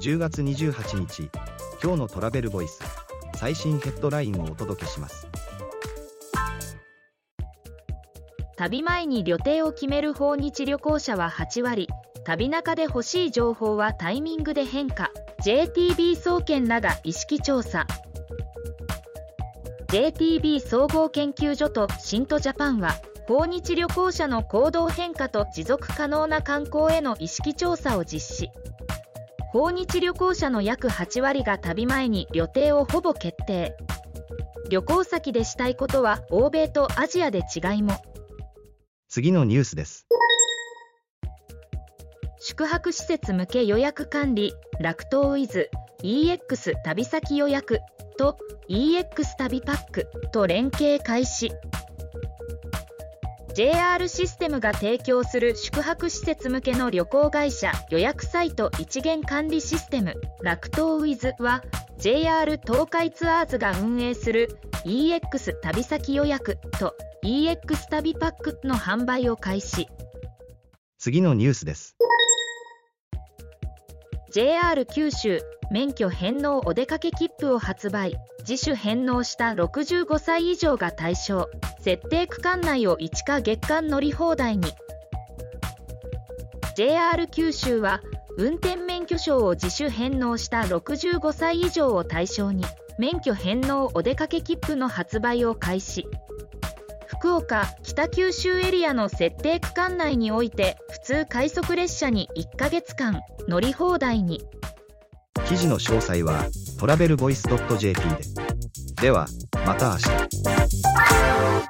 10月28日今日のトラベルボイス最新ヘッドラインをお届けします。旅前に旅程を決める訪日旅行者は8割。旅中で欲しい情報はタイミングで変化。JTB 総研らが意識調査。JTB 総合研究所とシントジャパンは訪日旅行者の行動変化と持続可能な観光への意識調査を実施。訪日旅行者の約8割が旅前に旅程をほぼ決定。旅行先でしたいことは欧米とアジアで違いも。次のニュースです。宿泊施設向け予約管理楽東ウィズ EX 旅先予約と EX 旅パックと連携開始 JR システムが提供する宿泊施設向けの旅行会社予約サイト一元管理システム楽東ウィズは JR 東海ツアーズが運営する EX 旅先予約と EX 旅パックの販売を開始。次のニュースです。JR 九州免許返納お出かけ切符を発売。自主返納した65歳以上が対象。設定区間内を1か月間乗り放題に。JR 九州は運転免許証を自主返納した65歳以上を対象に。免許返納お出かけ切符の発売を開始。福岡北九州エリアの設定区間内において普通快速列車に1ヶ月間乗り放題に。記事の詳細はトラベルボイス .jp で。ではまた明日。